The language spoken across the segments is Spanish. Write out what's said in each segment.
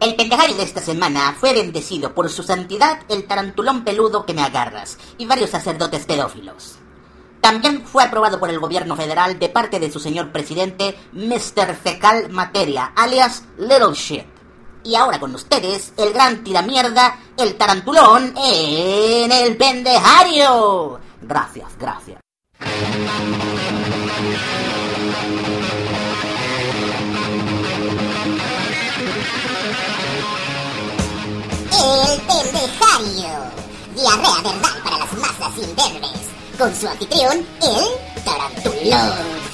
El pendejario de esta semana fue bendecido por su santidad el tarantulón peludo que me agarras y varios sacerdotes pedófilos. También fue aprobado por el gobierno federal de parte de su señor presidente, Mr. Fecal Materia, alias Little Shit. Y ahora con ustedes, el gran tiramierda, el tarantulón en el pendejario. Gracias, gracias. Imberbes. Con su anfitrión, el tarantulón.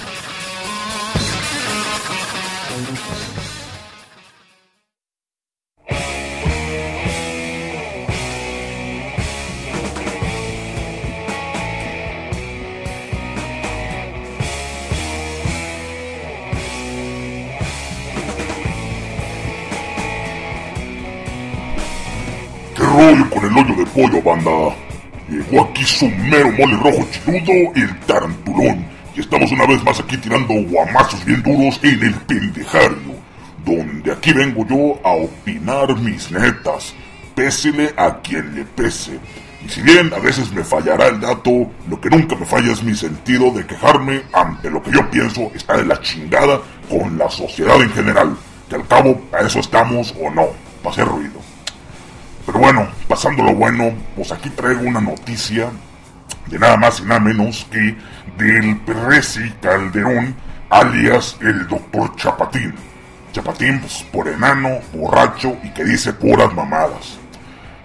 con el hoyo de pollo, banda. Llegó aquí su mero mole rojo chiludo, el tarantulón. Y estamos una vez más aquí tirando guamazos bien duros en el pendejario. Donde aquí vengo yo a opinar mis netas. Pésele a quien le pese. Y si bien a veces me fallará el dato, lo que nunca me falla es mi sentido de quejarme ante lo que yo pienso está de la chingada con la sociedad en general. Que al cabo a eso estamos o no, para hacer ruido. Pero bueno, pasando lo bueno, pues aquí traigo una noticia de nada más y nada menos que del Perresi Calderón, alias el doctor Chapatín. Chapatín, pues por enano, borracho y que dice puras mamadas.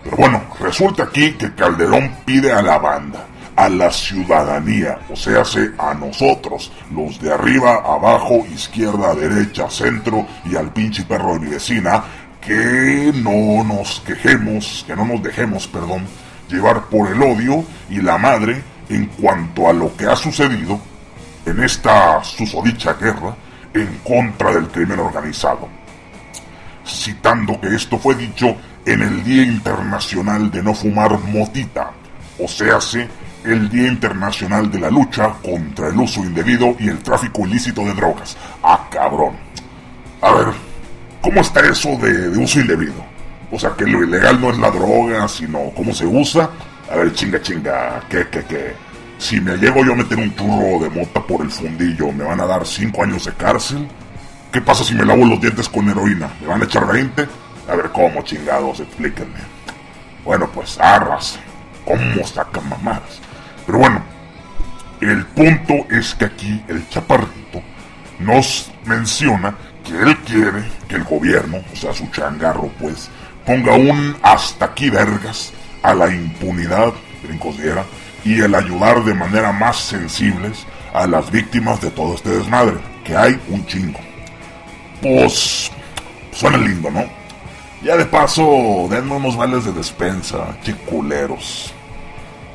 Pero bueno, resulta aquí que Calderón pide a la banda, a la ciudadanía, o sea, a nosotros, los de arriba, abajo, izquierda, derecha, centro y al pinche perro de mi vecina, que no nos quejemos, que no nos dejemos, perdón, llevar por el odio y la madre en cuanto a lo que ha sucedido en esta susodicha guerra en contra del crimen organizado. Citando que esto fue dicho en el Día Internacional de No Fumar Motita, o sea, el Día Internacional de la Lucha contra el Uso Indebido y el Tráfico Ilícito de Drogas. Ah, cabrón. A ver, ¿Cómo está eso de, uso indebido? O sea, que lo ilegal no es la droga, sino cómo se usa. A ver, chinga, chinga, ¿qué, qué, qué? Si me llego yo a meter un churro de mota por el fundillo, ¿me van a dar 5 años de cárcel? ¿Qué pasa si me lavo los dientes con heroína? ¿Me van a echar 20? A ver, ¿cómo, chingados? Explíquenme. Bueno, pues, arras. ¿Cómo sacan mamadas? Pero bueno, el punto es que aquí el chaparrito nos menciona que él quiere que el gobierno, o sea, su changarro, pues, ponga un hasta aquí vergas a la impunidad, brincosdiera, y el ayudar de manera más sensibles a las víctimas de todo este desmadre, que hay un chingo. Pues, suena lindo, ¿no? Ya de paso, denme unos vales de despensa, chiculeros.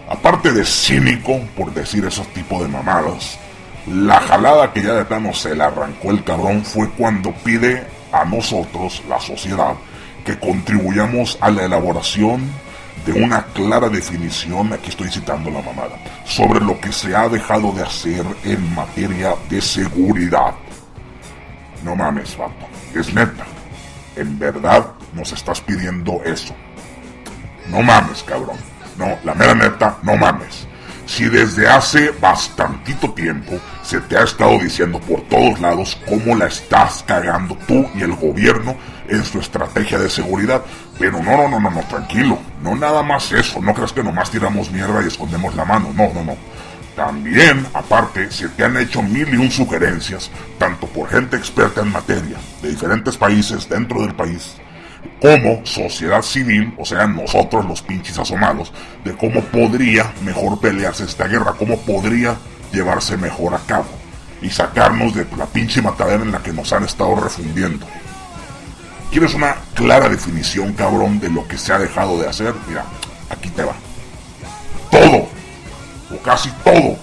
Aparte de cínico, por decir esos tipos de mamadas, la jalada que ya de plano se le arrancó el cabrón fue cuando pide a nosotros, la sociedad, que contribuyamos a la elaboración de una clara definición, aquí estoy citando la mamada, sobre lo que se ha dejado de hacer en materia de seguridad. No mames, vato, es neta. En verdad nos estás pidiendo eso. No mames, cabrón. No, la mera neta, no mames si desde hace bastantito tiempo se te ha estado diciendo por todos lados cómo la estás cagando tú y el gobierno en su estrategia de seguridad. Pero no, no, no, no, no, tranquilo. No nada más eso. No creas que nomás tiramos mierda y escondemos la mano. No, no, no. También, aparte, se te han hecho mil y un sugerencias, tanto por gente experta en materia, de diferentes países dentro del país, como sociedad civil, o sea, nosotros los pinches asomados, de cómo podría mejor pelearse esta guerra, cómo podría llevarse mejor a cabo y sacarnos de la pinche matadera en la que nos han estado refundiendo. ¿Quieres una clara definición, cabrón, de lo que se ha dejado de hacer? Mira, aquí te va. Todo, o casi todo,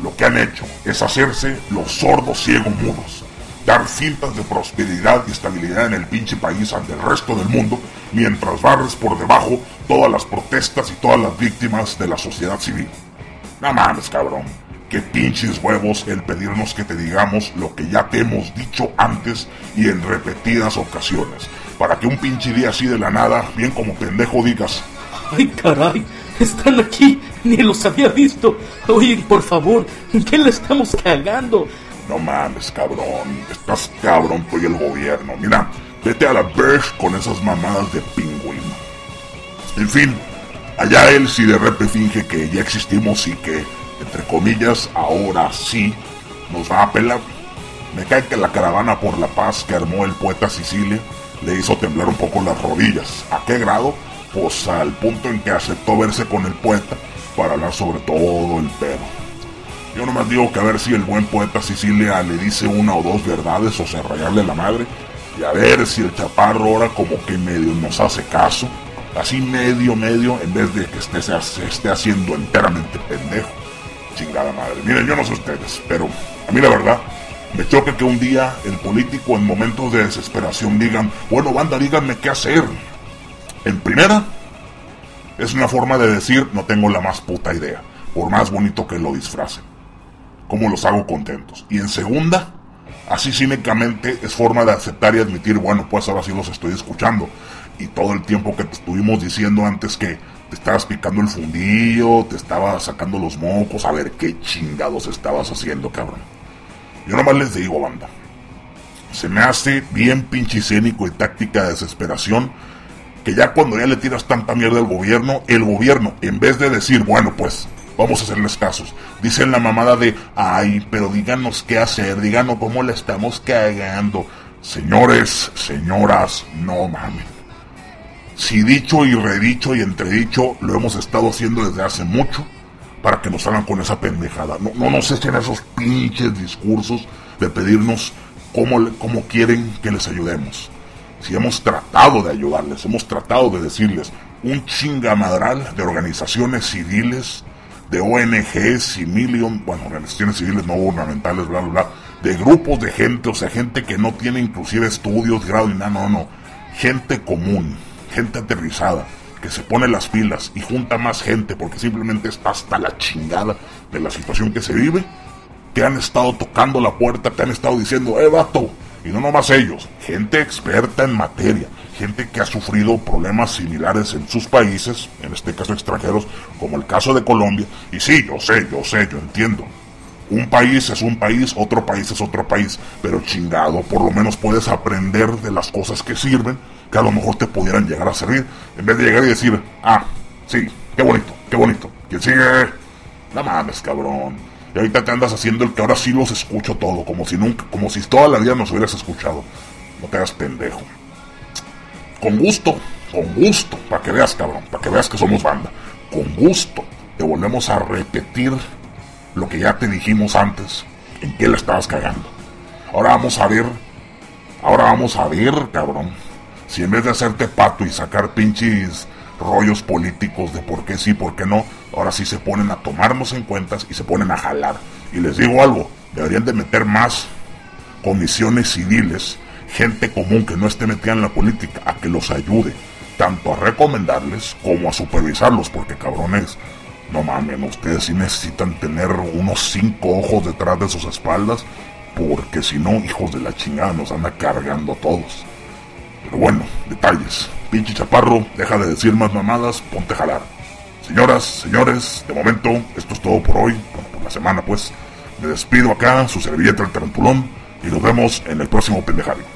lo que han hecho es hacerse los sordos ciegos mudos. Dar cintas de prosperidad y estabilidad en el pinche país ante el resto del mundo, mientras barres por debajo todas las protestas y todas las víctimas de la sociedad civil. No mames, cabrón. Qué pinches huevos el pedirnos que te digamos lo que ya te hemos dicho antes y en repetidas ocasiones. Para que un pinche día así de la nada, bien como pendejo, digas: ¡Ay, caray! Están aquí, ni los había visto. Oye, por favor, ¿en qué le estamos cagando? No mames, cabrón. Estás cabrón, soy el gobierno. Mira, vete a la Berge con esas mamadas de pingüino. En fin, allá él si de repente finge que ya existimos y que entre comillas, ahora sí nos va a pelar. Me cae que la caravana por la paz que armó el poeta Sicilia le hizo temblar un poco las rodillas. ¿A qué grado? Pues al punto en que aceptó verse con el poeta para hablar sobre todo el pedo. Yo nomás digo que a ver si el buen poeta Sicilia le dice una o dos verdades o se rayarle la madre. Y a ver si el chaparro ahora como que medio nos hace caso. Así medio, medio, en vez de que esté, se esté haciendo enteramente pendejo chingada madre. Miren, yo no sé ustedes, pero a mí la verdad me choca que un día el político en momentos de desesperación digan, bueno, banda, díganme qué hacer. En primera, es una forma de decir, no tengo la más puta idea, por más bonito que lo disfracen. ¿Cómo los hago contentos? Y en segunda, así cínicamente es forma de aceptar y admitir, bueno, pues ahora sí los estoy escuchando. Y todo el tiempo que te estuvimos diciendo antes que te estabas picando el fundillo, te estabas sacando los mocos, a ver qué chingados estabas haciendo, cabrón. Yo nomás les digo, banda. Se me hace bien pinche escénico y táctica de desesperación que ya cuando ya le tiras tanta mierda al gobierno, el gobierno, en vez de decir, bueno, pues vamos a hacerles casos, dicen la mamada de, ay, pero díganos qué hacer, díganos cómo le estamos cagando. Señores, señoras, no mames. Si dicho y redicho y entredicho lo hemos estado haciendo desde hace mucho para que nos hagan con esa pendejada. No, no nos echen esos pinches discursos de pedirnos cómo, cómo quieren que les ayudemos. Si hemos tratado de ayudarles, hemos tratado de decirles un chingamadral de organizaciones civiles, de ONGs y million, bueno, organizaciones civiles no gubernamentales, bla, bla, bla, de grupos de gente, o sea, gente que no tiene inclusive estudios, grado y nada, no, no, gente común, gente aterrizada, que se pone las pilas y junta más gente porque simplemente está hasta la chingada de la situación que se vive, te han estado tocando la puerta, te han estado diciendo, eh, vato, y no nomás ellos, gente experta en materia, gente que ha sufrido problemas similares en sus países, en este caso extranjeros, como el caso de Colombia, y sí, yo sé, yo sé, yo entiendo. Un país es un país, otro país es otro país, pero chingado, por lo menos puedes aprender de las cosas que sirven que a lo mejor te pudieran llegar a servir, en vez de llegar y decir, ah, sí, qué bonito, qué bonito, ¿quién sigue? No mames, cabrón. Y ahorita te andas haciendo el que ahora sí los escucho todo, como si nunca, como si toda la vida nos hubieras escuchado. No te hagas pendejo. Con gusto, con gusto, para que veas, cabrón, para que veas que somos banda. Con gusto, te volvemos a repetir lo que ya te dijimos antes, en qué le estabas cagando. Ahora vamos a ver, ahora vamos a ver, cabrón, si en vez de hacerte pato y sacar pinches rollos políticos de por qué sí, por qué no, ahora sí se ponen a tomarnos en cuentas y se ponen a jalar. Y les digo algo, deberían de meter más comisiones civiles, gente común que no esté metida en la política, a que los ayude, tanto a recomendarles como a supervisarlos, porque cabrones, no mamen, ustedes sí necesitan tener unos cinco ojos detrás de sus espaldas, porque si no, hijos de la chingada, nos anda cargando todos. Pero bueno, detalles. Pinche chaparro, deja de decir más mamadas, ponte a jalar. Señoras, señores, de momento, esto es todo por hoy, bueno, por la semana pues. Me despido acá, su servilleta el tarantulón, y nos vemos en el próximo pendejario.